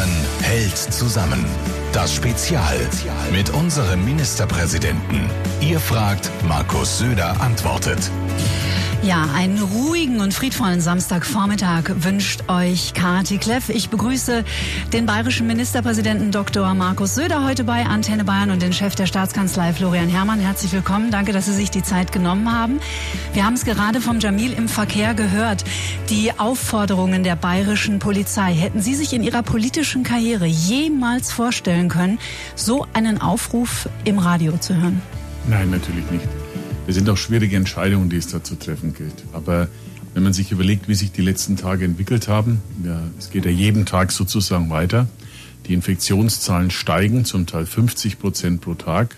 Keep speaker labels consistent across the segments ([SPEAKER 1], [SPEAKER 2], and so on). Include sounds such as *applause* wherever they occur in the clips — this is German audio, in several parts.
[SPEAKER 1] Bayern hält zusammen. Das Spezial mit unserem Ministerpräsidenten. Ihr fragt, Markus Söder antwortet.
[SPEAKER 2] Ja, einen ruhigen und friedvollen Samstagvormittag wünscht euch Kati Kleff. Ich begrüße den bayerischen Ministerpräsidenten Dr. Markus Söder heute bei Antenne Bayern und den Chef der Staatskanzlei Florian Herrmann. Herzlich willkommen. Danke, dass Sie sich die Zeit genommen haben. Wir haben es gerade vom Jamil im Verkehr gehört. Die Aufforderungen der bayerischen Polizei. Hätten Sie sich in Ihrer politischen Karriere jemals vorstellen können, so einen Aufruf im Radio zu hören?
[SPEAKER 3] Nein, natürlich nicht. Es sind auch schwierige Entscheidungen, die es da zu treffen gilt. Aber wenn man sich überlegt, wie sich die letzten Tage entwickelt haben, ja, es geht ja jeden Tag sozusagen weiter. Die Infektionszahlen steigen, zum Teil 50 Prozent pro Tag.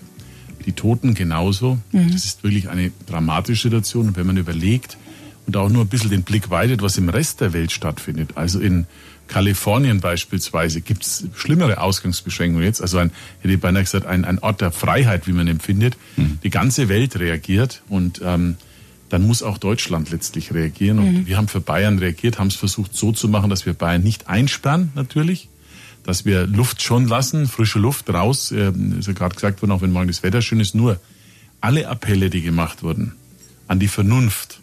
[SPEAKER 3] Die Toten genauso. Mhm. Das ist wirklich eine dramatische Situation. Und wenn man überlegt und auch nur ein bisschen den Blick weitet, was im Rest der Welt stattfindet, also in Kalifornien beispielsweise gibt es schlimmere Ausgangsbeschränkungen jetzt. Also ein, hätte ich beinahe gesagt, ein, ein Ort der Freiheit, wie man empfindet. Mhm. Die ganze Welt reagiert und ähm, dann muss auch Deutschland letztlich reagieren. Und mhm. wir haben für Bayern reagiert, haben es versucht so zu machen, dass wir Bayern nicht einsperren, natürlich. Dass wir Luft schon lassen, frische Luft raus. Äh, ist ja gerade gesagt worden, auch wenn morgen das Wetter schön ist. Nur alle Appelle, die gemacht wurden, an die Vernunft,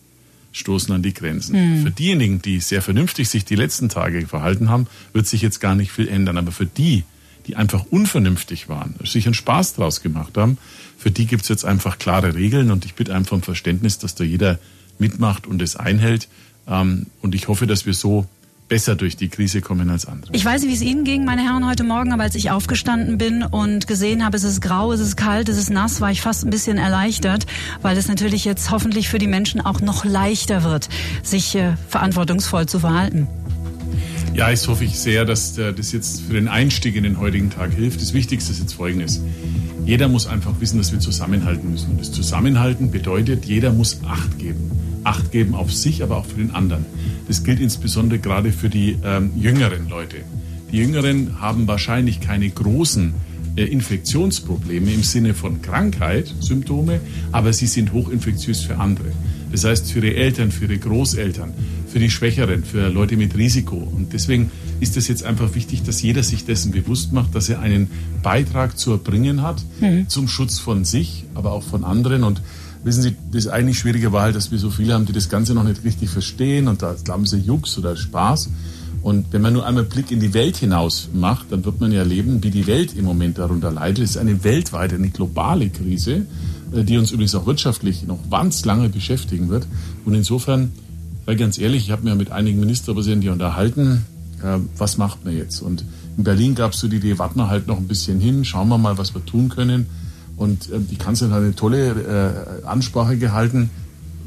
[SPEAKER 3] stoßen an die Grenzen. Mhm. Für diejenigen, die sehr vernünftig sich die letzten Tage verhalten haben, wird sich jetzt gar nicht viel ändern. Aber für die, die einfach unvernünftig waren, sich einen Spaß draus gemacht haben, für die gibt's jetzt einfach klare Regeln und ich bitte einfach um Verständnis, dass da jeder mitmacht und es einhält. Ähm, und ich hoffe, dass wir so besser durch die Krise kommen als andere.
[SPEAKER 2] Ich weiß nicht, wie es Ihnen ging, meine Herren, heute Morgen, aber als ich aufgestanden bin und gesehen habe, es ist grau, es ist kalt, es ist nass, war ich fast ein bisschen erleichtert, weil es natürlich jetzt hoffentlich für die Menschen auch noch leichter wird, sich äh, verantwortungsvoll zu verhalten.
[SPEAKER 3] Ja, ich hoffe ich sehr, dass äh, das jetzt für den Einstieg in den heutigen Tag hilft. Das Wichtigste ist jetzt Folgendes. Jeder muss einfach wissen, dass wir zusammenhalten müssen. Und das Zusammenhalten bedeutet, jeder muss Acht geben. Acht geben auf sich, aber auch für den anderen. Das gilt insbesondere gerade für die ähm, jüngeren Leute. Die Jüngeren haben wahrscheinlich keine großen äh, Infektionsprobleme im Sinne von Krankheit, Symptome, aber sie sind hochinfektiös für andere. Das heißt für ihre Eltern, für ihre Großeltern, für die Schwächeren, für Leute mit Risiko. Und deswegen ist es jetzt einfach wichtig, dass jeder sich dessen bewusst macht, dass er einen Beitrag zu erbringen hat mhm. zum Schutz von sich, aber auch von anderen. Und wissen Sie, das eigentlich schwierige war halt, dass wir so viele haben, die das Ganze noch nicht richtig verstehen und da glauben sie Jux oder Spaß. Und wenn man nur einmal Blick in die Welt hinaus macht, dann wird man ja erleben, wie die Welt im Moment darunter leidet. Es ist eine weltweite, eine globale Krise, äh, die uns übrigens auch wirtschaftlich noch ganz lange beschäftigen wird. Und insofern, weil ganz ehrlich, ich habe mir mit einigen Ministerpräsidenten unterhalten, äh, was macht man jetzt? Und in Berlin gab es so die Idee, warten wir halt noch ein bisschen hin, schauen wir mal, was wir tun können. Und äh, die Kanzlerin hat eine tolle äh, Ansprache gehalten.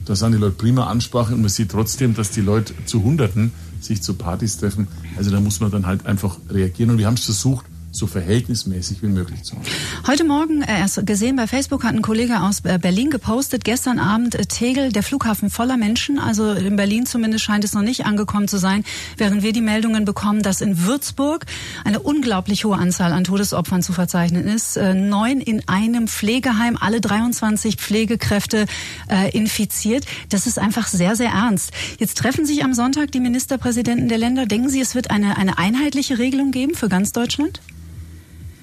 [SPEAKER 3] Da sind die Leute prima Ansprache und man sieht trotzdem, dass die Leute zu Hunderten sich zu Partys treffen. Also da muss man dann halt einfach reagieren. Und wir haben es versucht, so verhältnismäßig wie möglich zu machen.
[SPEAKER 2] Heute Morgen, äh, erst gesehen bei Facebook, hat ein Kollege aus äh, Berlin gepostet, gestern Abend äh, Tegel, der Flughafen voller Menschen, also in Berlin zumindest scheint es noch nicht angekommen zu sein, während wir die Meldungen bekommen, dass in Würzburg eine unglaublich hohe Anzahl an Todesopfern zu verzeichnen ist. Neun in einem Pflegeheim, alle 23 Pflegekräfte infiziert. Das ist einfach sehr, sehr ernst. Jetzt treffen sich am Sonntag die Ministerpräsidenten der Länder. Denken Sie, es wird eine, eine einheitliche Regelung geben für ganz Deutschland?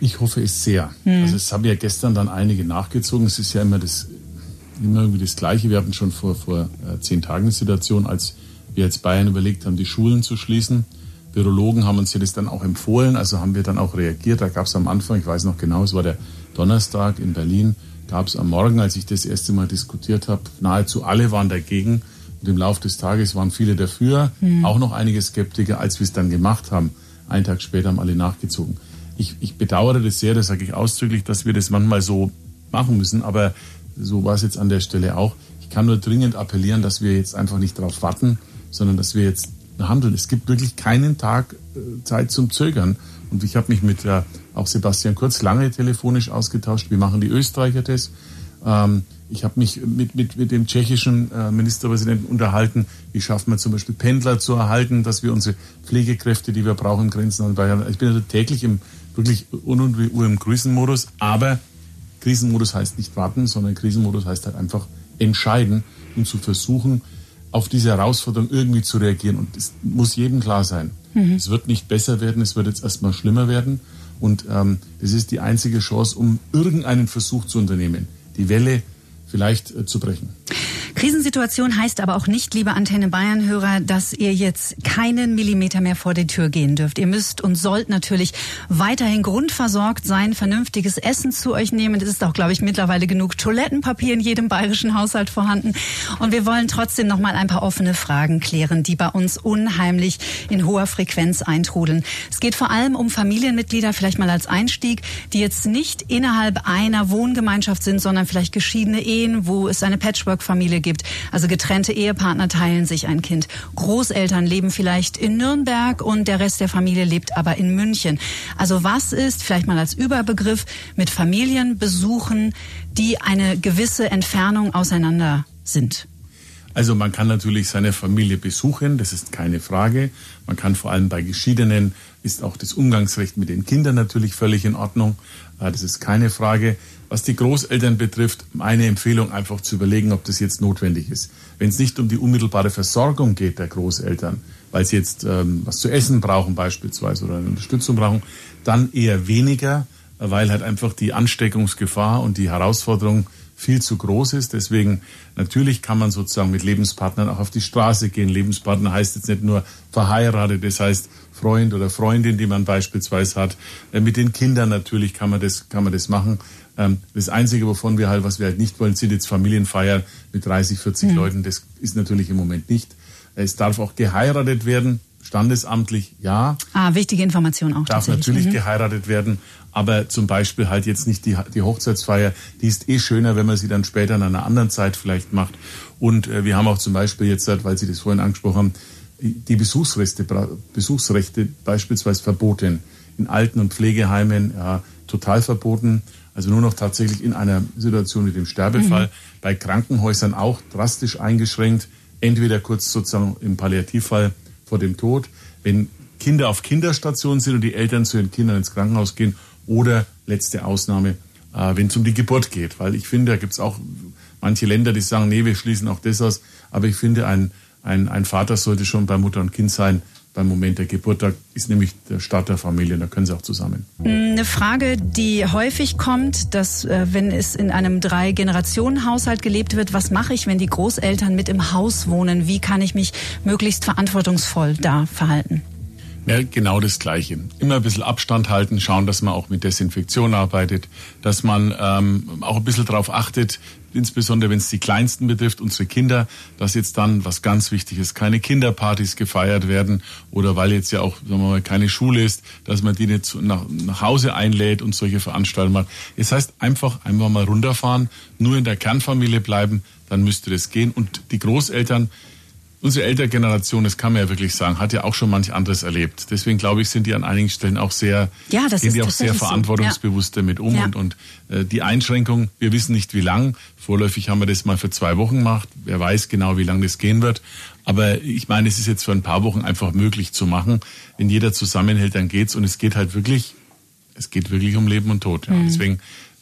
[SPEAKER 3] Ich hoffe es sehr. Mhm. Also es haben ja gestern dann einige nachgezogen. Es ist ja immer das immer irgendwie das Gleiche. Wir hatten schon vor, vor äh, zehn Tagen eine Situation, als wir jetzt Bayern überlegt haben, die Schulen zu schließen. Virologen haben uns ja das dann auch empfohlen, also haben wir dann auch reagiert. Da gab es am Anfang, ich weiß noch genau, es war der Donnerstag in Berlin, gab es am Morgen, als ich das erste Mal diskutiert habe, nahezu alle waren dagegen. Und im Laufe des Tages waren viele dafür, mhm. auch noch einige Skeptiker, als wir es dann gemacht haben. Einen Tag später haben alle nachgezogen ich, ich bedauere das sehr, das sage ich ausdrücklich, dass wir das manchmal so machen müssen, aber so war es jetzt an der Stelle auch. Ich kann nur dringend appellieren, dass wir jetzt einfach nicht darauf warten, sondern dass wir jetzt handeln. Es gibt wirklich keinen Tag äh, Zeit zum Zögern. Und ich habe mich mit äh, auch Sebastian Kurz lange telefonisch ausgetauscht. Wie machen die Österreicher das? Ähm, ich habe mich mit, mit, mit dem tschechischen äh, Ministerpräsidenten unterhalten, wie schafft man zum Beispiel Pendler zu erhalten, dass wir unsere Pflegekräfte, die wir brauchen, im Grenzen an Bayern. Ich bin also täglich im wirklich un und Uhr im Krisenmodus. Aber Krisenmodus heißt nicht warten, sondern Krisenmodus heißt halt einfach entscheiden und zu versuchen, auf diese Herausforderung irgendwie zu reagieren. Und es muss jedem klar sein, Mhm. Es wird nicht besser werden, es wird jetzt erstmal schlimmer werden. Und ähm, das ist die einzige Chance, um irgendeinen Versuch zu unternehmen, die Welle vielleicht äh, zu brechen.
[SPEAKER 2] Krisensituation heißt aber auch nicht, liebe Antenne Bayern-Hörer, dass ihr jetzt keinen Millimeter mehr vor die Tür gehen dürft. Ihr müsst und sollt natürlich weiterhin grundversorgt sein, vernünftiges Essen zu euch nehmen. Es ist auch, glaube ich, mittlerweile genug Toilettenpapier in jedem bayerischen Haushalt vorhanden. Und wir wollen trotzdem noch mal ein paar offene Fragen klären, die bei uns unheimlich in hoher Frequenz eintrudeln. Es geht vor allem um Familienmitglieder, vielleicht mal als Einstieg, die jetzt nicht innerhalb einer Wohngemeinschaft sind, sondern vielleicht geschiedene Ehen, wo es eine Patchwork-Familie gibt. Also getrennte Ehepartner teilen sich ein Kind. Großeltern leben vielleicht in Nürnberg und der Rest der Familie lebt aber in München. Also was ist, vielleicht mal als Überbegriff, mit Familienbesuchen, die eine gewisse Entfernung auseinander sind?
[SPEAKER 3] Also man kann natürlich seine Familie besuchen, das ist keine Frage. Man kann vor allem bei Geschiedenen, ist auch das Umgangsrecht mit den Kindern natürlich völlig in Ordnung. Äh, das ist keine Frage. Was die Großeltern betrifft, meine Empfehlung einfach zu überlegen, ob das jetzt notwendig ist. Wenn es nicht um die unmittelbare Versorgung geht der Großeltern, weil sie jetzt ähm, was zu essen brauchen beispielsweise oder eine Unterstützung brauchen, dann eher weniger, weil halt einfach die Ansteckungsgefahr und die Herausforderung viel zu groß ist. Deswegen natürlich kann man sozusagen mit Lebenspartnern auch auf die Straße gehen. Lebenspartner heißt jetzt nicht nur verheiratet, das heißt Freund oder Freundin, die man beispielsweise hat. Äh, mit den Kindern natürlich kann man das, kann man das machen. Ähm, das Einzige, wovon wir halt, was wir halt nicht wollen, sind jetzt Familienfeiern mit 30, 40 mhm. Leuten. Das ist natürlich im Moment nicht. Es darf auch geheiratet werden, standesamtlich ja.
[SPEAKER 2] Ah, wichtige Information auch.
[SPEAKER 3] Darf natürlich mhm. geheiratet werden, aber zum Beispiel halt jetzt nicht die, die Hochzeitsfeier, die ist eh schöner, wenn man sie dann später in einer anderen Zeit vielleicht macht. Und äh, wir haben auch zum Beispiel jetzt, weil Sie das vorhin angesprochen haben, die Besuchsrechte, Besuchsrechte beispielsweise verboten. In Alten- und Pflegeheimen ja, total verboten. Also nur noch tatsächlich in einer Situation wie dem Sterbefall. Mhm. Bei Krankenhäusern auch drastisch eingeschränkt. Entweder kurz sozusagen im Palliativfall vor dem Tod, wenn Kinder auf Kinderstationen sind und die Eltern zu ihren Kindern ins Krankenhaus gehen oder letzte Ausnahme, äh, wenn es um die Geburt geht. Weil ich finde, da gibt es auch manche Länder, die sagen, nee, wir schließen auch das aus. Aber ich finde, ein, ein, ein Vater sollte schon bei Mutter und Kind sein, beim Moment der Geburt. Da ist nämlich der Start der Familie, da können sie auch zusammen.
[SPEAKER 2] Eine Frage, die häufig kommt, dass äh, wenn es in einem Drei-Generationen-Haushalt gelebt wird, was mache ich, wenn die Großeltern mit im Haus wohnen? Wie kann ich mich möglichst verantwortungsvoll da verhalten?
[SPEAKER 3] Ja, genau das Gleiche. Immer ein bisschen Abstand halten, schauen, dass man auch mit Desinfektion arbeitet, dass man ähm, auch ein bisschen darauf achtet, insbesondere wenn es die Kleinsten betrifft, unsere Kinder, dass jetzt dann, was ganz wichtig ist, keine Kinderpartys gefeiert werden oder weil jetzt ja auch, sagen wir mal, keine Schule ist, dass man die nicht nach, nach Hause einlädt und solche Veranstaltungen macht. Es heißt einfach, einfach mal runterfahren, nur in der Kernfamilie bleiben, dann müsste das gehen. Und die Großeltern, Unsere ältere Generation, das kann man ja wirklich sagen, hat ja auch schon manch anderes erlebt. Deswegen glaube ich, sind die an einigen Stellen auch sehr,
[SPEAKER 2] ja, das gehen
[SPEAKER 3] die auch sehr verantwortungsbewusst so. ja. damit um. Ja. Und, und äh, die Einschränkung, wir wissen nicht wie lang. Vorläufig haben wir das mal für zwei Wochen gemacht. Wer weiß genau, wie lange das gehen wird. Aber ich meine, es ist jetzt für ein paar Wochen einfach möglich zu machen. Wenn jeder zusammenhält, dann geht's. Und es geht halt wirklich, es geht wirklich um Leben und Tod. Ja. Mhm. Deswegen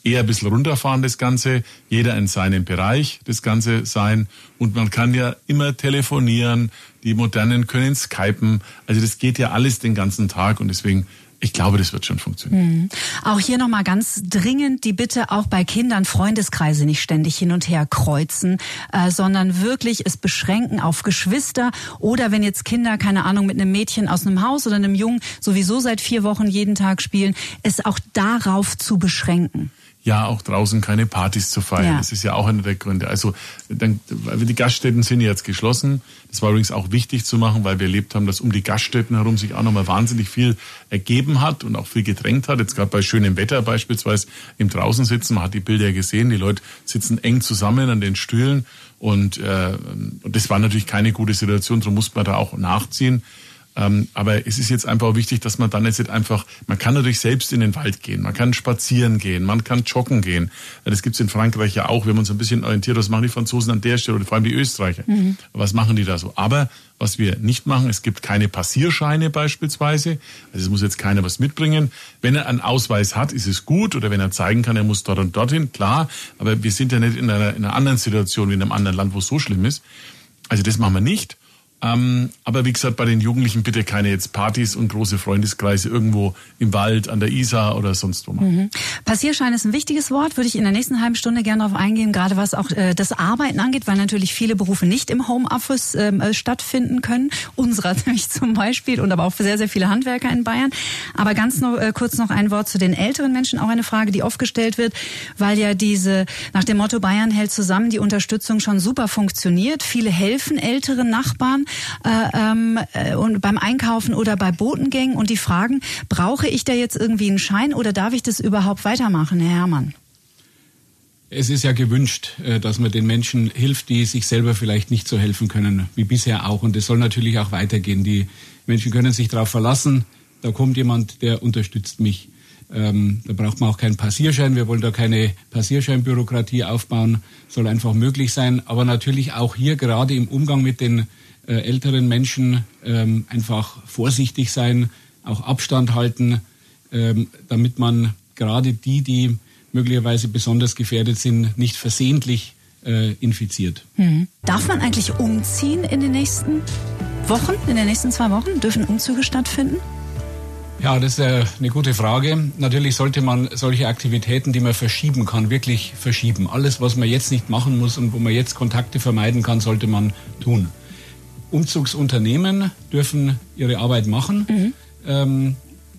[SPEAKER 3] eher ein bisschen runterfahren, das Ganze, jeder in seinem Bereich das Ganze sein. Und man kann ja immer telefonieren, die Modernen können skypen. Also das geht ja alles den ganzen Tag und deswegen ich glaube, das wird schon funktionieren. Mhm.
[SPEAKER 2] Auch hier nochmal ganz dringend die Bitte, auch bei Kindern Freundeskreise nicht ständig hin und her kreuzen, äh, sondern wirklich es beschränken auf Geschwister oder wenn jetzt Kinder, keine Ahnung, mit einem Mädchen aus einem Haus oder einem Jungen sowieso seit vier Wochen jeden Tag spielen, es auch darauf zu beschränken
[SPEAKER 3] ja auch draußen keine Partys zu feiern. Ja. Das ist ja auch einer der Gründe. Also dann, weil die Gaststätten sind jetzt geschlossen. Das war übrigens auch wichtig zu machen, weil wir erlebt haben, dass um die Gaststätten herum sich auch nochmal wahnsinnig viel ergeben hat und auch viel gedrängt hat. Jetzt gerade bei schönem Wetter beispielsweise im Draußen sitzen. Man hat die Bilder gesehen. Die Leute sitzen eng zusammen an den Stühlen und, äh, und das war natürlich keine gute Situation. Darum muss man da auch nachziehen. Ähm, aber es ist jetzt einfach wichtig, dass man dann jetzt nicht einfach, man kann natürlich selbst in den Wald gehen, man kann spazieren gehen, man kann joggen gehen. Das gibt's in Frankreich ja auch, wenn man uns ein bisschen orientiert, was machen die Franzosen an der Stelle oder vor allem die Österreicher. Mhm. Was machen die da so? Aber was wir nicht machen, es gibt keine Passierscheine beispielsweise. Also es muss jetzt keiner was mitbringen. Wenn er einen Ausweis hat, ist es gut. Oder wenn er zeigen kann, er muss dort und dorthin, klar. Aber wir sind ja nicht in einer, in einer anderen Situation wie in einem anderen Land, wo es so schlimm ist. Also das machen wir nicht. Ähm, aber wie gesagt, bei den Jugendlichen bitte keine jetzt Partys und große Freundeskreise irgendwo im Wald, an der Isar oder sonst wo. Mhm.
[SPEAKER 2] Passierschein ist ein wichtiges Wort, würde ich in der nächsten halben Stunde gerne darauf eingehen, gerade was auch äh, das Arbeiten angeht, weil natürlich viele Berufe nicht im Homeoffice ähm, äh, stattfinden können. Unserer *laughs* nämlich zum Beispiel und aber auch für sehr, sehr viele Handwerker in Bayern. Aber ganz noch, äh, kurz noch ein Wort zu den älteren Menschen, auch eine Frage, die oft gestellt wird, weil ja diese, nach dem Motto Bayern hält zusammen, die Unterstützung schon super funktioniert. Viele helfen älteren Nachbarn äh, ähm, äh, und beim Einkaufen oder bei Botengängen und die fragen, brauche ich da jetzt irgendwie einen Schein oder darf ich das überhaupt weitermachen, Herr Herrmann?
[SPEAKER 4] Es ist ja gewünscht, äh, dass man den Menschen hilft, die sich selber vielleicht nicht so helfen können, wie bisher auch. Und es soll natürlich auch weitergehen. Die Menschen können sich darauf verlassen, da kommt jemand, der unterstützt mich. Ähm, da braucht man auch keinen Passierschein. Wir wollen da keine Passierscheinbürokratie aufbauen. Soll einfach möglich sein. Aber natürlich auch hier gerade im Umgang mit den älteren Menschen ähm, einfach vorsichtig sein, auch Abstand halten, ähm, damit man gerade die, die möglicherweise besonders gefährdet sind, nicht versehentlich äh, infiziert.
[SPEAKER 2] Mhm. Darf man eigentlich umziehen in den nächsten Wochen, in den nächsten zwei Wochen? Dürfen Umzüge stattfinden?
[SPEAKER 4] Ja, das ist äh, eine gute Frage. Natürlich sollte man solche Aktivitäten, die man verschieben kann, wirklich verschieben. Alles, was man jetzt nicht machen muss und wo man jetzt Kontakte vermeiden kann, sollte man tun. Umzugsunternehmen dürfen ihre Arbeit machen. Mhm. Ähm,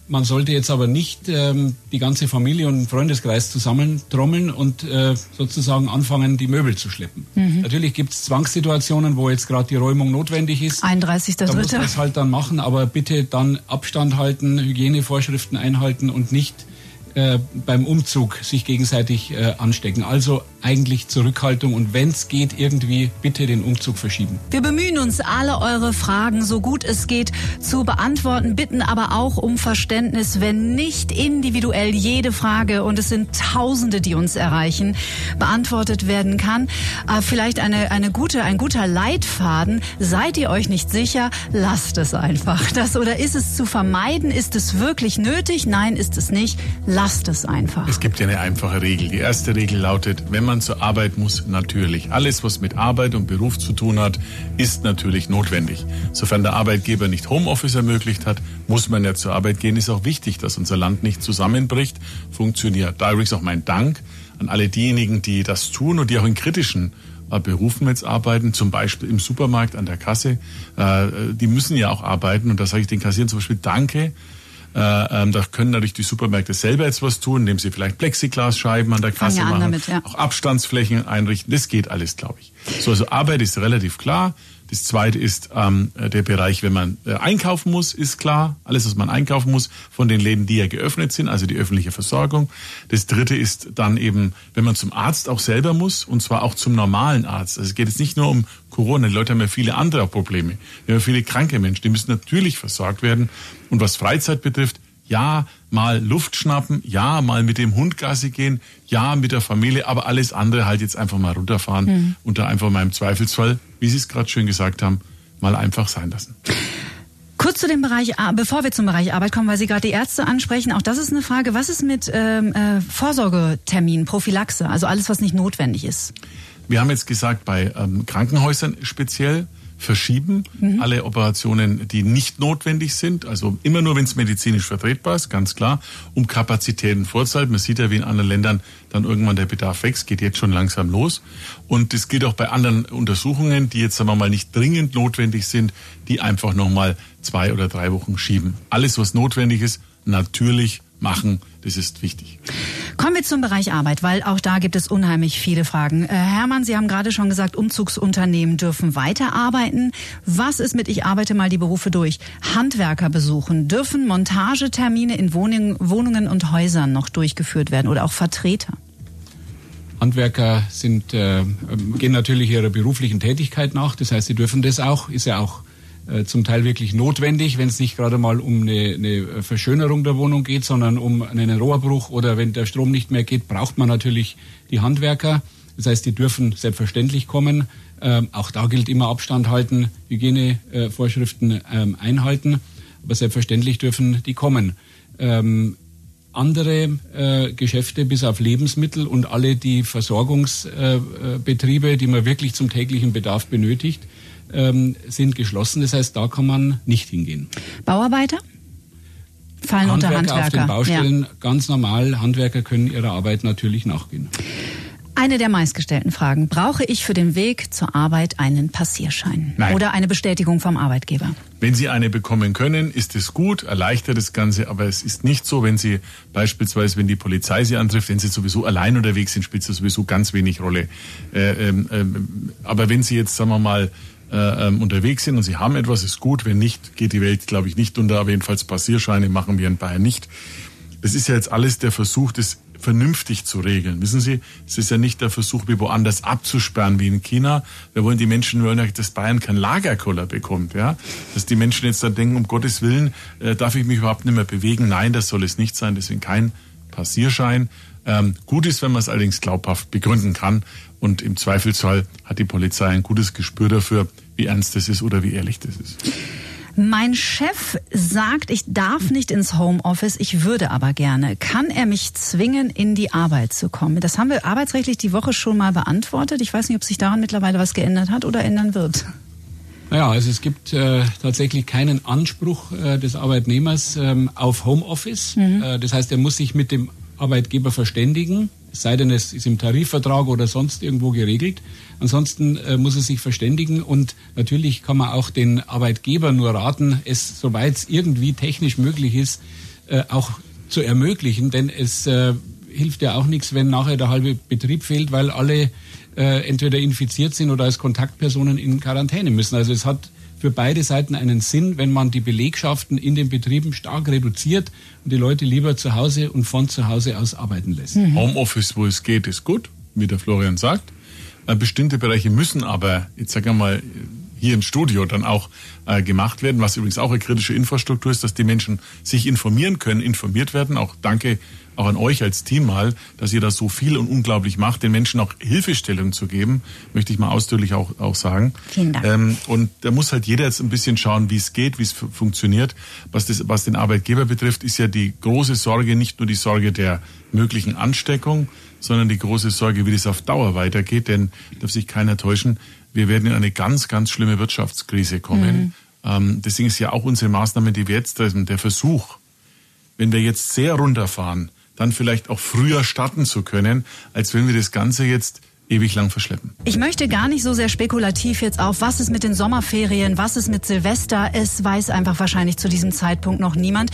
[SPEAKER 4] man sollte jetzt aber nicht ähm, die ganze Familie und Freundeskreis zusammentrommeln und äh, sozusagen anfangen, die Möbel zu schleppen. Mhm. Natürlich gibt es Zwangssituationen, wo jetzt gerade die Räumung notwendig ist.
[SPEAKER 2] 31. Da
[SPEAKER 4] muss man es halt dann machen, aber bitte dann Abstand halten, Hygienevorschriften einhalten und nicht äh, beim Umzug sich gegenseitig äh, anstecken. Also eigentlich Zurückhaltung und wenn es geht, irgendwie bitte den Umzug verschieben.
[SPEAKER 2] Wir bemühen uns, alle eure Fragen so gut es geht zu beantworten, bitten aber auch um Verständnis, wenn nicht individuell jede Frage, und es sind Tausende, die uns erreichen, beantwortet werden kann. Äh, vielleicht eine, eine gute, ein guter Leitfaden. Seid ihr euch nicht sicher? Lasst es einfach. *laughs* Das oder ist es zu vermeiden? Ist es wirklich nötig? Nein, ist es nicht lasst es einfach.
[SPEAKER 3] Es gibt ja eine einfache Regel. Die erste Regel lautet, wenn man zur Arbeit muss, natürlich. Alles, was mit Arbeit und Beruf zu tun hat, ist natürlich notwendig. Sofern der Arbeitgeber nicht Homeoffice ermöglicht hat, muss man ja zur Arbeit gehen. Ist auch wichtig, dass unser Land nicht zusammenbricht, funktioniert. Da übrigens auch mein Dank an alle diejenigen, die das tun und die auch in kritischen äh, Berufen jetzt arbeiten, zum Beispiel im Supermarkt an der Kasse. Äh, die müssen ja auch arbeiten und da sage ich den Kassieren zum Beispiel Danke äh, da können natürlich die Supermärkte selber jetzt was tun, indem sie vielleicht Plexiglasscheiben an der Kasse machen, damit, ja. auch Abstandsflächen einrichten. Das geht alles, glaube ich. So, also Arbeit ist relativ klar. Das zweite ist ähm, der Bereich, wenn man äh, einkaufen muss, ist klar. Alles, was man einkaufen muss von den Läden, die ja geöffnet sind, also die öffentliche Versorgung. Das dritte ist dann eben, wenn man zum Arzt auch selber muss, und zwar auch zum normalen Arzt. Also es geht jetzt nicht nur um Corona. Die Leute haben ja viele andere Probleme. Wir haben ja viele kranke Menschen, die müssen natürlich versorgt werden. Und was Freizeit betrifft, ja, mal Luft schnappen, ja, mal mit dem Hund Gassi gehen, ja, mit der Familie, aber alles andere halt jetzt einfach mal runterfahren mhm. und da einfach mal im Zweifelsfall, wie Sie es gerade schön gesagt haben, mal einfach sein lassen.
[SPEAKER 2] Kurz zu dem Bereich, bevor wir zum Bereich Arbeit kommen, weil Sie gerade die Ärzte ansprechen, auch das ist eine Frage, was ist mit ähm, äh, Vorsorgetermin, Prophylaxe, also alles, was nicht notwendig ist?
[SPEAKER 3] Wir haben jetzt gesagt, bei ähm, Krankenhäusern speziell, verschieben. Mhm. Alle Operationen, die nicht notwendig sind, also immer nur, wenn es medizinisch vertretbar ist, ganz klar, um Kapazitäten vorzuhalten. Man sieht ja, wie in anderen Ländern dann irgendwann der Bedarf wächst, geht jetzt schon langsam los. Und das gilt auch bei anderen Untersuchungen, die jetzt, sagen wir mal, nicht dringend notwendig sind, die einfach nochmal zwei oder drei Wochen schieben. Alles, was notwendig ist, natürlich machen. Das ist wichtig.
[SPEAKER 2] Wir zum Bereich Arbeit, weil auch da gibt es unheimlich viele Fragen. Äh, Hermann, Sie haben gerade schon gesagt, Umzugsunternehmen dürfen weiterarbeiten. Was ist mit Ich arbeite mal die Berufe durch? Handwerker besuchen. Dürfen Montagetermine in Wohnungen und Häusern noch durchgeführt werden oder auch Vertreter?
[SPEAKER 4] Handwerker sind, äh, gehen natürlich ihrer beruflichen Tätigkeit nach. Das heißt, sie dürfen das auch. Ist ja auch zum Teil wirklich notwendig, wenn es nicht gerade mal um eine, eine, Verschönerung der Wohnung geht, sondern um einen Rohrbruch oder wenn der Strom nicht mehr geht, braucht man natürlich die Handwerker. Das heißt, die dürfen selbstverständlich kommen. Ähm, auch da gilt immer Abstand halten, Hygienevorschriften ähm, einhalten. Aber selbstverständlich dürfen die kommen. Ähm, andere äh, Geschäfte bis auf Lebensmittel und alle die Versorgungsbetriebe, äh, die man wirklich zum täglichen Bedarf benötigt, ähm, sind geschlossen. Das heißt, da kann man nicht hingehen.
[SPEAKER 2] Bauarbeiter? Fallen
[SPEAKER 4] Handwerker
[SPEAKER 2] unter Handwerker.
[SPEAKER 4] auf den Baustellen
[SPEAKER 2] Ja.
[SPEAKER 4] ganz normal. Handwerker können ihrer Arbeit natürlich nachgehen.
[SPEAKER 2] Eine der meistgestellten Fragen. Brauche ich für den Weg zur Arbeit einen Passierschein?
[SPEAKER 3] Nein.
[SPEAKER 2] Oder eine Bestätigung vom Arbeitgeber?
[SPEAKER 3] Wenn Sie eine bekommen können, ist es gut, erleichtert das Ganze, aber es ist nicht so, wenn Sie beispielsweise, wenn die Polizei Sie antrifft, wenn Sie sowieso allein unterwegs sind, spielt es sowieso ganz wenig Rolle. Äh, ähm, ähm, aber wenn Sie jetzt, sagen wir mal, äh, ähm, unterwegs sind und Sie haben etwas, ist gut. Wenn nicht, geht die Welt, glaube ich, nicht unter. Aber jedenfalls Passierscheine machen wir in Bayern nicht. Das ist ja jetzt alles der Versuch, das vernünftig zu regeln. Wissen Sie, es ist ja nicht der Versuch, wie woanders abzusperren, wie in China. Wir wollen die Menschen wollen ja, dass Bayern keinen Lagerkoller bekommt, ja. Dass die Menschen jetzt dann denken, um Gottes Willen, äh, darf ich mich überhaupt nicht mehr bewegen? Nein, das soll es nicht sein. Deswegen kein Passierschein. Ähm, gut ist, wenn man es allerdings glaubhaft begründen kann. Und im Zweifelsfall hat die Polizei ein gutes Gespür dafür, wie ernst das ist oder wie ehrlich das ist.
[SPEAKER 2] Mein Chef sagt, ich darf nicht ins Homeoffice, ich würde aber gerne. Kann er mich zwingen, in die Arbeit zu kommen? Das haben wir arbeitsrechtlich die Woche schon mal beantwortet. Ich weiß nicht, ob sich daran mittlerweile was geändert hat oder ändern wird.
[SPEAKER 4] Naja, also es gibt äh, tatsächlich keinen Anspruch äh, des Arbeitnehmers ähm, auf Homeoffice. Äh, das heißt, er muss sich mit dem Arbeitgeber verständigen, es sei denn, es ist im Tarifvertrag oder sonst irgendwo geregelt. Ansonsten äh, muss er sich verständigen und natürlich kann man auch den Arbeitgeber nur raten, es, soweit es irgendwie technisch möglich ist, äh, auch zu ermöglichen, denn es äh, hilft ja auch nichts, wenn nachher der halbe Betrieb fehlt, weil alle äh, entweder infiziert sind oder als Kontaktpersonen in Quarantäne müssen. Also es hat für beide Seiten einen Sinn, wenn man die Belegschaften in den Betrieben stark reduziert und die Leute lieber zu Hause und von zu Hause aus arbeiten lässt.
[SPEAKER 3] Homeoffice, wo es geht, ist gut, wie der Florian sagt. Äh, Bestimmte Bereiche müssen aber, jetzt sagen wir mal, hier im Studio dann auch äh, gemacht werden, was übrigens auch eine kritische Infrastruktur ist, dass die Menschen sich informieren können, informiert werden. Auch danke auch an euch als Team mal, dass ihr da so viel und unglaublich macht, den Menschen auch Hilfestellung zu geben, möchte ich mal ausdrücklich auch, auch sagen.
[SPEAKER 2] Vielen Dank.
[SPEAKER 3] Ähm, und da muss halt jeder jetzt ein bisschen schauen, wie es geht, wie es fu- funktioniert. Was, das, was den Arbeitgeber betrifft, ist ja die große Sorge nicht nur die Sorge der möglichen Ansteckung, sondern die große Sorge, wie das auf Dauer weitergeht. Denn darf sich keiner täuschen, wir werden in eine ganz, ganz schlimme Wirtschaftskrise kommen. Ähm, deswegen ist ja auch unsere Maßnahme, die wir jetzt treffen, der Versuch, wenn wir jetzt sehr runterfahren, dann vielleicht auch früher starten zu können, als wenn wir das Ganze jetzt ewig lang verschleppen.
[SPEAKER 2] Ich möchte gar nicht so sehr spekulativ jetzt auf, was ist mit den Sommerferien, was ist mit Silvester. Es weiß einfach wahrscheinlich zu diesem Zeitpunkt noch niemand.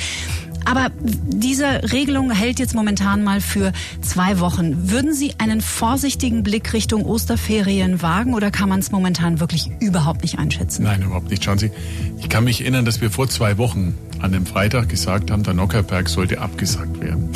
[SPEAKER 2] Aber diese Regelung hält jetzt momentan mal für zwei Wochen. Würden Sie einen vorsichtigen Blick Richtung Osterferien wagen oder kann man es momentan wirklich überhaupt nicht einschätzen?
[SPEAKER 3] Nein, überhaupt nicht. Schauen Sie, ich kann mich erinnern, dass wir vor zwei Wochen an dem Freitag gesagt haben, der Nockerberg sollte abgesagt werden.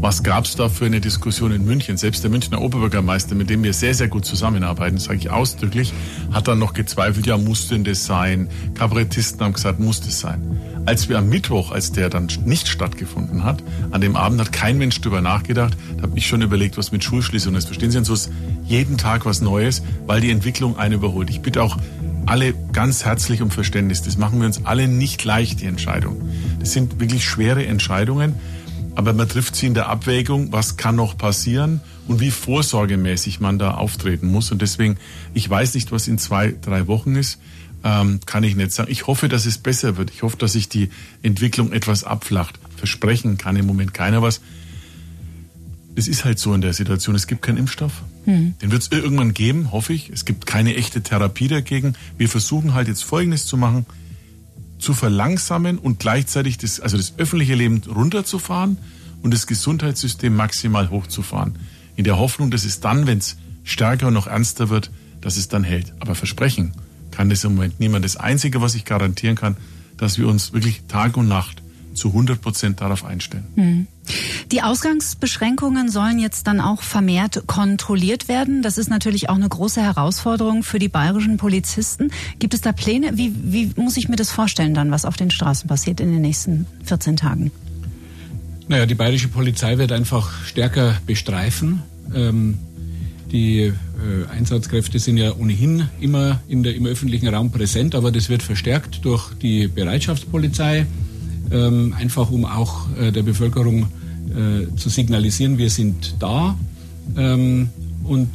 [SPEAKER 3] Was gab es da für eine Diskussion in München? Selbst der Münchner Oberbürgermeister, mit dem wir sehr, sehr gut zusammenarbeiten, sage ich ausdrücklich, hat dann noch gezweifelt, ja, muss denn das sein? Kabarettisten haben gesagt, muss das sein. Als wir am Mittwoch, als der dann nicht stattgefunden hat, an dem Abend hat kein Mensch drüber nachgedacht, da habe ich schon überlegt, was mit Schulschließung ist. Verstehen Sie, und so ist jeden Tag was Neues, weil die Entwicklung einen überholt. Ich bitte auch alle ganz herzlich um Verständnis. Das machen wir uns alle nicht leicht, die Entscheidung. Das sind wirklich schwere Entscheidungen, aber man trifft sie in der Abwägung, was kann noch passieren und wie vorsorgemäßig man da auftreten muss. Und deswegen, ich weiß nicht, was in zwei, drei Wochen ist, ähm, kann ich nicht sagen. Ich hoffe, dass es besser wird. Ich hoffe, dass sich die Entwicklung etwas abflacht. Versprechen kann im Moment keiner was. Es ist halt so in der Situation, es gibt keinen Impfstoff. Den wird es irgendwann geben, hoffe ich. Es gibt keine echte Therapie dagegen. Wir versuchen halt jetzt Folgendes zu machen, zu verlangsamen und gleichzeitig das, also das öffentliche Leben runterzufahren und das Gesundheitssystem maximal hochzufahren. In der Hoffnung, dass es dann, wenn es stärker und noch ernster wird, dass es dann hält. Aber versprechen kann das im Moment niemand. Das Einzige, was ich garantieren kann, dass wir uns wirklich Tag und Nacht zu 100 Prozent darauf einstellen.
[SPEAKER 2] Die Ausgangsbeschränkungen sollen jetzt dann auch vermehrt kontrolliert werden. Das ist natürlich auch eine große Herausforderung für die bayerischen Polizisten. Gibt es da Pläne? Wie, wie muss ich mir das vorstellen dann, was auf den Straßen passiert in den nächsten 14 Tagen?
[SPEAKER 4] Naja, die bayerische Polizei wird einfach stärker bestreifen. Ähm, die äh, Einsatzkräfte sind ja ohnehin immer in der, im öffentlichen Raum präsent, aber das wird verstärkt durch die Bereitschaftspolizei, ähm, einfach um auch äh, der Bevölkerung äh, zu signalisieren, wir sind da. Ähm, und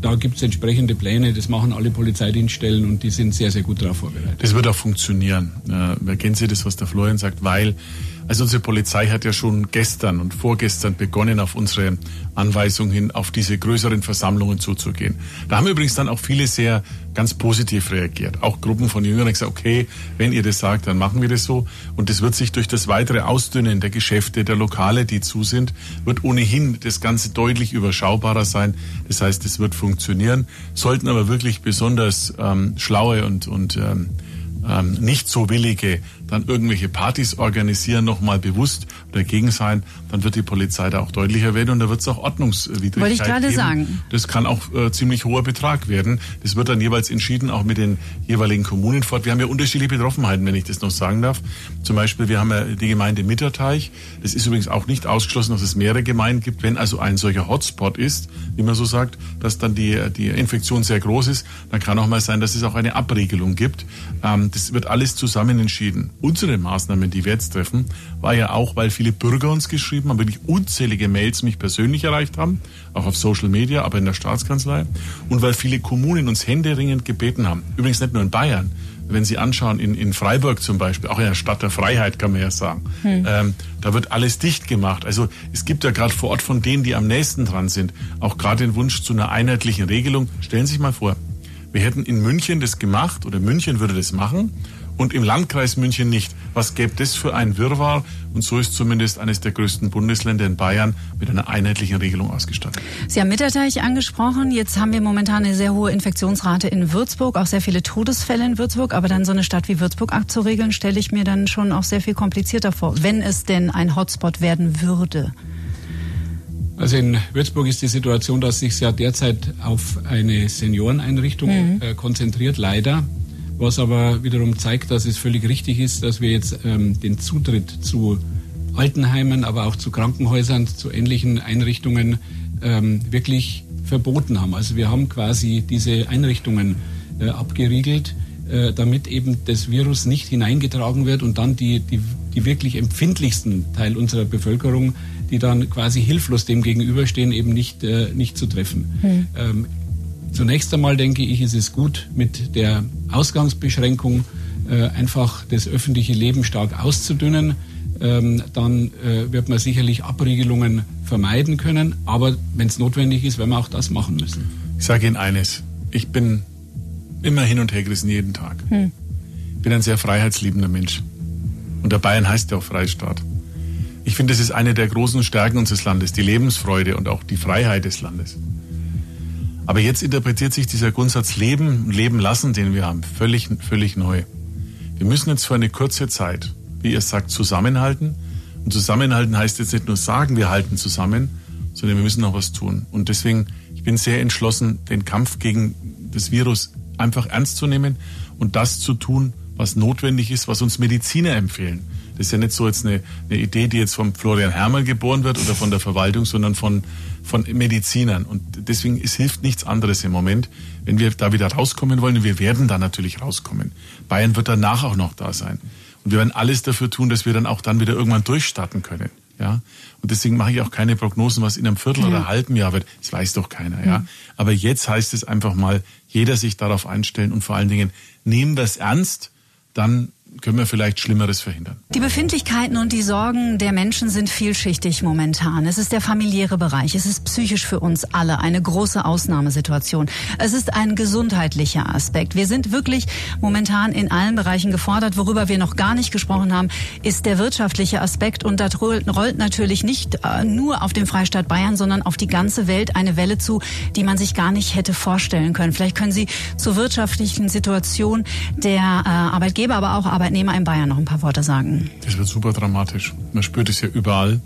[SPEAKER 4] da gibt es entsprechende Pläne, das machen alle Polizeidienststellen und die sind sehr, sehr gut darauf vorbereitet.
[SPEAKER 3] Das wird auch funktionieren. Äh, erkennen Sie das, was der Florian sagt, weil also unsere Polizei hat ja schon gestern und vorgestern begonnen, auf unsere Anweisung hin auf diese größeren Versammlungen zuzugehen. Da haben übrigens dann auch viele sehr ganz positiv reagiert. Auch Gruppen von Jüngeren haben gesagt, okay, wenn ihr das sagt, dann machen wir das so. Und das wird sich durch das weitere Ausdünnen der Geschäfte, der Lokale, die zu sind, wird ohnehin das Ganze deutlich überschaubarer sein. Das heißt, es wird funktionieren. Sollten aber wirklich besonders ähm, schlaue und, und ähm, ähm, nicht so willige dann irgendwelche Partys organisieren, nochmal bewusst dagegen sein, dann wird die Polizei da auch deutlicher werden und da wird es auch Ordnungswidrigkeit
[SPEAKER 2] Wollte ich gerade sagen.
[SPEAKER 3] Das kann auch äh, ziemlich hoher Betrag werden. Das wird dann jeweils entschieden, auch mit den jeweiligen Kommunen fort. Wir haben ja unterschiedliche Betroffenheiten, wenn ich das noch sagen darf. Zum Beispiel, wir haben ja die Gemeinde Mitterteich. Das ist übrigens auch nicht ausgeschlossen, dass es mehrere Gemeinden gibt. Wenn also ein solcher Hotspot ist, wie man so sagt, dass dann die, die Infektion sehr groß ist, dann kann auch mal sein, dass es auch eine Abregelung gibt. Ähm, das wird alles zusammen entschieden. Unsere Maßnahmen, die wir jetzt treffen, war ja auch, weil viele Bürger uns geschrieben haben, wirklich unzählige Mails mich persönlich erreicht haben, auch auf Social Media, aber in der Staatskanzlei, und weil viele Kommunen uns händeringend gebeten haben. Übrigens nicht nur in Bayern, wenn Sie anschauen, in, in Freiburg zum Beispiel, auch in der Stadt der Freiheit kann man ja sagen, hm. ähm, da wird alles dicht gemacht. Also es gibt ja gerade vor Ort von denen, die am nächsten dran sind, auch gerade den Wunsch zu einer einheitlichen Regelung. Stellen Sie sich mal vor, wir hätten in München das gemacht oder München würde das machen und im Landkreis München nicht. Was gäbe das für ein Wirrwarr? Und so ist zumindest eines der größten Bundesländer in Bayern mit einer einheitlichen Regelung ausgestattet.
[SPEAKER 2] Sie haben Mitterteich angesprochen. Jetzt haben wir momentan eine sehr hohe Infektionsrate in Würzburg, auch sehr viele Todesfälle in Würzburg. Aber dann so eine Stadt wie Würzburg abzuregeln, stelle ich mir dann schon auch sehr viel komplizierter vor, wenn es denn ein Hotspot werden würde.
[SPEAKER 4] Also in Würzburg ist die Situation, dass sich ja derzeit auf eine Senioreneinrichtung mhm. äh, konzentriert, leider was aber wiederum zeigt, dass es völlig richtig ist, dass wir jetzt ähm, den Zutritt zu Altenheimen, aber auch zu Krankenhäusern, zu ähnlichen Einrichtungen ähm, wirklich verboten haben. Also wir haben quasi diese Einrichtungen äh, abgeriegelt, äh, damit eben das Virus nicht hineingetragen wird und dann die, die, die wirklich empfindlichsten Teil unserer Bevölkerung, die dann quasi hilflos dem gegenüberstehen, eben nicht, äh, nicht zu treffen. Hm. Ähm, Zunächst einmal denke ich, ist es gut, mit der Ausgangsbeschränkung äh, einfach das öffentliche Leben stark auszudünnen. Ähm, dann äh, wird man sicherlich Abriegelungen vermeiden können. Aber wenn es notwendig ist, werden wir auch das machen müssen.
[SPEAKER 3] Ich sage Ihnen eines. Ich bin immer hin und her gerissen, jeden Tag. Hm. Ich bin ein sehr freiheitsliebender Mensch. Und der Bayern heißt ja auch Freistaat. Ich finde, das ist eine der großen Stärken unseres Landes, die Lebensfreude und auch die Freiheit des Landes. Aber jetzt interpretiert sich dieser Grundsatz Leben, Leben lassen, den wir haben, völlig, völlig neu. Wir müssen jetzt für eine kurze Zeit, wie ihr sagt, zusammenhalten. Und zusammenhalten heißt jetzt nicht nur sagen, wir halten zusammen, sondern wir müssen noch was tun. Und deswegen, ich bin sehr entschlossen, den Kampf gegen das Virus einfach ernst zu nehmen und das zu tun, was notwendig ist, was uns Mediziner empfehlen. Das ist ja nicht so jetzt eine, eine Idee, die jetzt vom Florian Herrmann geboren wird oder von der Verwaltung, sondern von, von Medizinern. Und deswegen, es hilft nichts anderes im Moment, wenn wir da wieder rauskommen wollen. Und wir werden da natürlich rauskommen. Bayern wird danach auch noch da sein. Und wir werden alles dafür tun, dass wir dann auch dann wieder irgendwann durchstarten können. Ja, und deswegen mache ich auch keine Prognosen, was in einem Viertel ja. oder halben Jahr wird. Das weiß doch keiner, ja. Mhm. Aber jetzt heißt es einfach mal, jeder sich darauf einstellen und vor allen Dingen nehmen wir es ernst, dann können wir vielleicht Schlimmeres verhindern.
[SPEAKER 2] Die Befindlichkeiten und die Sorgen der Menschen sind vielschichtig momentan. Es ist der familiäre Bereich. Es ist psychisch für uns alle eine große Ausnahmesituation. Es ist ein gesundheitlicher Aspekt. Wir sind wirklich momentan in allen Bereichen gefordert. Worüber wir noch gar nicht gesprochen haben, ist der wirtschaftliche Aspekt. Und da rollt natürlich nicht äh, nur auf den Freistaat Bayern, sondern auf die ganze Welt eine Welle zu, die man sich gar nicht hätte vorstellen können. Vielleicht können Sie zur wirtschaftlichen Situation der äh, Arbeitgeber, aber auch Arbeitgeber Arbeitnehmer in Bayern noch ein paar Worte sagen.
[SPEAKER 3] Das wird super dramatisch. Man spürt es ja überall.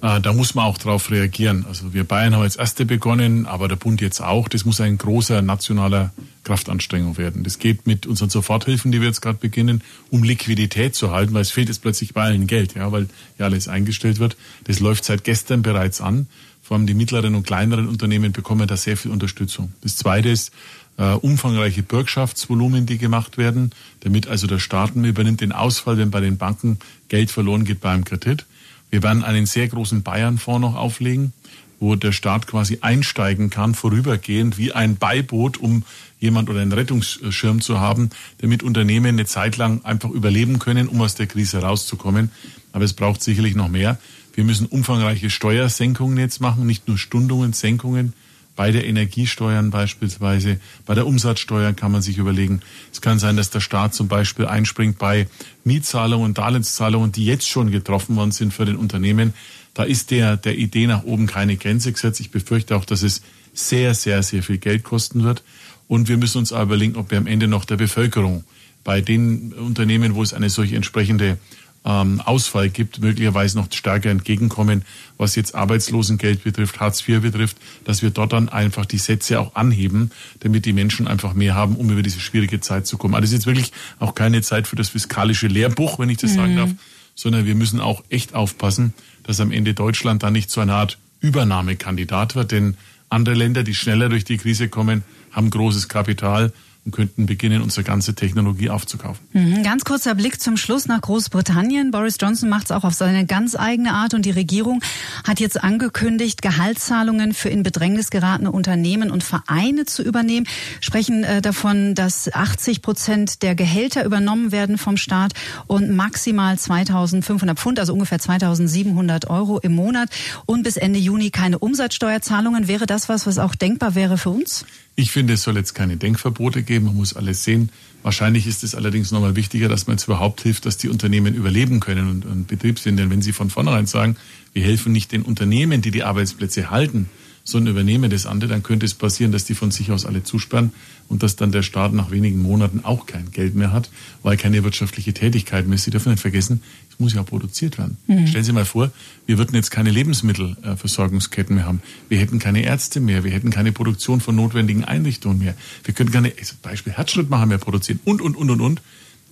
[SPEAKER 3] Äh, da muss man auch darauf reagieren. Also wir Bayern haben als Erste begonnen, aber der Bund jetzt auch. Das muss ein großer nationaler Kraftanstrengung werden. Das geht mit unseren Soforthilfen, die wir jetzt gerade beginnen, um Liquidität zu halten, weil es fehlt jetzt plötzlich bei allen Geld, ja, weil ja alles eingestellt wird. Das läuft seit gestern bereits an. Vor allem die mittleren und kleineren Unternehmen bekommen da sehr viel Unterstützung. Das Zweite ist, äh, umfangreiche Bürgschaftsvolumen, die gemacht werden, damit also der Staat übernimmt den Ausfall, wenn bei den Banken Geld verloren geht beim Kredit. Wir werden einen sehr großen Bayernfonds noch auflegen, wo der Staat quasi einsteigen kann, vorübergehend wie ein Beiboot, um jemand oder einen Rettungsschirm zu haben, damit Unternehmen eine Zeit lang einfach überleben können, um aus der Krise rauszukommen. Aber es braucht sicherlich noch mehr. Wir müssen umfangreiche Steuersenkungen jetzt machen, nicht nur Stundungen, Senkungen. Bei der Energiesteuern beispielsweise, bei der Umsatzsteuer kann man sich überlegen. Es kann sein, dass der Staat zum Beispiel einspringt bei Mietzahlungen und Darlehenszahlungen, die jetzt schon getroffen worden sind für den Unternehmen. Da ist der, der Idee nach oben keine Grenze gesetzt. Ich befürchte auch, dass es sehr, sehr, sehr viel Geld kosten wird. Und wir müssen uns aber überlegen, ob wir am Ende noch der Bevölkerung bei den Unternehmen, wo es eine solche entsprechende ähm, Ausfall gibt, möglicherweise noch stärker entgegenkommen, was jetzt Arbeitslosengeld betrifft, Hartz IV betrifft, dass wir dort dann einfach die Sätze auch anheben, damit die Menschen einfach mehr haben, um über diese schwierige Zeit zu kommen. Aber das ist jetzt wirklich auch keine Zeit für das fiskalische Lehrbuch, wenn ich das mhm. sagen darf, sondern wir müssen auch echt aufpassen, dass am Ende Deutschland dann nicht zu einer Art Übernahmekandidat wird, denn andere Länder, die schneller durch die Krise kommen, haben großes Kapital und könnten beginnen, unsere ganze Technologie aufzukaufen.
[SPEAKER 2] Mhm. Ganz kurzer Blick zum Schluss nach Großbritannien. Boris Johnson macht es auch auf seine ganz eigene Art und die Regierung hat jetzt angekündigt, Gehaltszahlungen für in Bedrängnis geratene Unternehmen und Vereine zu übernehmen. Sprechen äh, davon, dass 80 Prozent der Gehälter übernommen werden vom Staat und maximal 2500 Pfund, also ungefähr 2700 Euro im Monat und bis Ende Juni keine Umsatzsteuerzahlungen. Wäre das was, was auch denkbar wäre für uns?
[SPEAKER 3] Ich finde, es soll jetzt keine Denkverbote geben. Man muss alles sehen. Wahrscheinlich ist es allerdings nochmal wichtiger, dass man jetzt überhaupt hilft, dass die Unternehmen überleben können und, und Betrieb sind. Denn wenn Sie von vornherein sagen, wir helfen nicht den Unternehmen, die die Arbeitsplätze halten, sondern übernehmen das andere, dann könnte es passieren, dass die von sich aus alle zusperren und dass dann der Staat nach wenigen Monaten auch kein Geld mehr hat, weil keine wirtschaftliche Tätigkeit mehr ist. Sie dürfen nicht vergessen, es muss ja auch produziert werden. Mhm. Stellen Sie mal vor, wir würden jetzt keine Lebensmittelversorgungsketten mehr haben. Wir hätten keine Ärzte mehr. Wir hätten keine Produktion von notwendigen Einrichtungen mehr. Wir könnten keine, Beispiel Herzschrittmacher mehr produzieren und, und, und, und, und.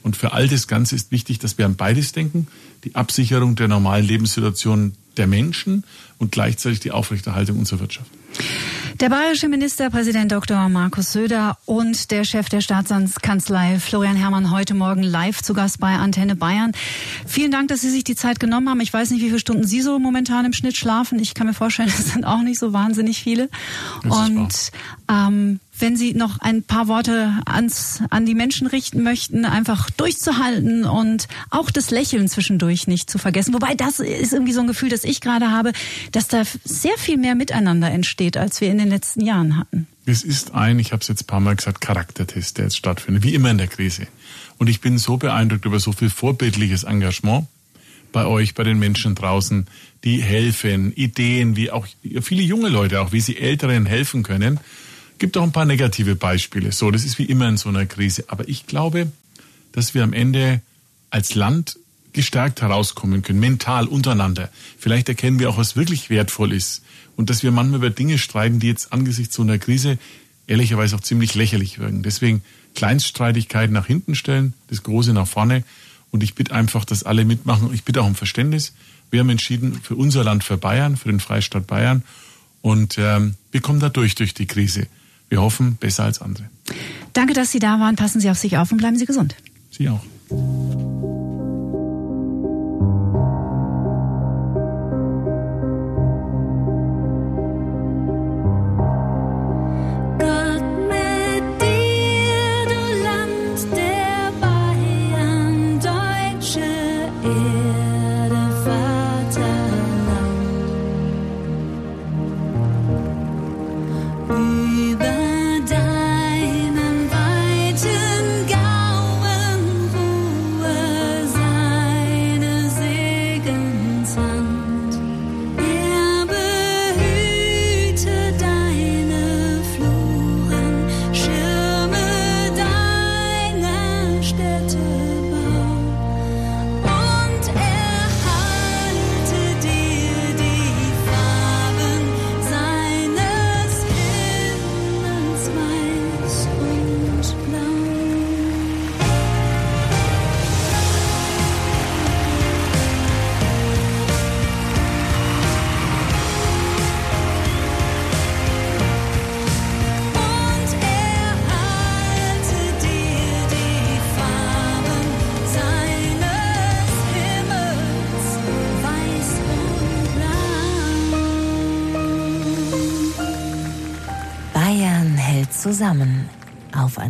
[SPEAKER 3] Und für all das Ganze ist wichtig, dass wir an beides denken. Die Absicherung der normalen Lebenssituation der Menschen und gleichzeitig die Aufrechterhaltung unserer Wirtschaft.
[SPEAKER 2] Der bayerische Ministerpräsident Dr. Markus Söder und der Chef der Staatsanwaltskanzlei Florian Herrmann heute Morgen live zu Gast bei Antenne Bayern. Vielen Dank, dass Sie sich die Zeit genommen haben. Ich weiß nicht, wie viele Stunden Sie so momentan im Schnitt schlafen. Ich kann mir vorstellen, *laughs* das sind auch nicht so wahnsinnig viele. Und ähm, wenn Sie noch ein paar Worte ans, an die Menschen richten möchten, einfach durchzuhalten und auch das Lächeln zwischendurch nicht zu vergessen. Wobei das ist irgendwie so ein Gefühl, das ich gerade habe, dass da sehr viel mehr Miteinander entsteht, als wir in den letzten Jahren hatten.
[SPEAKER 3] Es ist ein, ich habe es jetzt ein paar Mal gesagt, Charaktertest, der jetzt stattfindet, wie immer in der Krise. Und ich bin so beeindruckt über so viel vorbildliches Engagement bei euch, bei den Menschen draußen, die helfen, Ideen, wie auch viele junge Leute, auch wie sie Älteren helfen können gibt auch ein paar negative Beispiele. So, das ist wie immer in so einer Krise. Aber ich glaube, dass wir am Ende als Land gestärkt herauskommen können, mental untereinander. Vielleicht erkennen wir auch, was wirklich wertvoll ist. Und dass wir manchmal über Dinge streiten, die jetzt angesichts so einer Krise ehrlicherweise auch ziemlich lächerlich wirken. Deswegen Kleinststreitigkeiten nach hinten stellen, das Große nach vorne. Und ich bitte einfach, dass alle mitmachen. Ich bitte auch um Verständnis. Wir haben entschieden für unser Land, für Bayern, für den Freistaat Bayern. Und ähm, wir kommen da durch, durch die Krise wir hoffen, besser als andere.
[SPEAKER 2] Danke, dass Sie da waren. Passen Sie auf sich auf und bleiben Sie gesund.
[SPEAKER 3] Sie auch.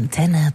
[SPEAKER 5] Antenne Bayern.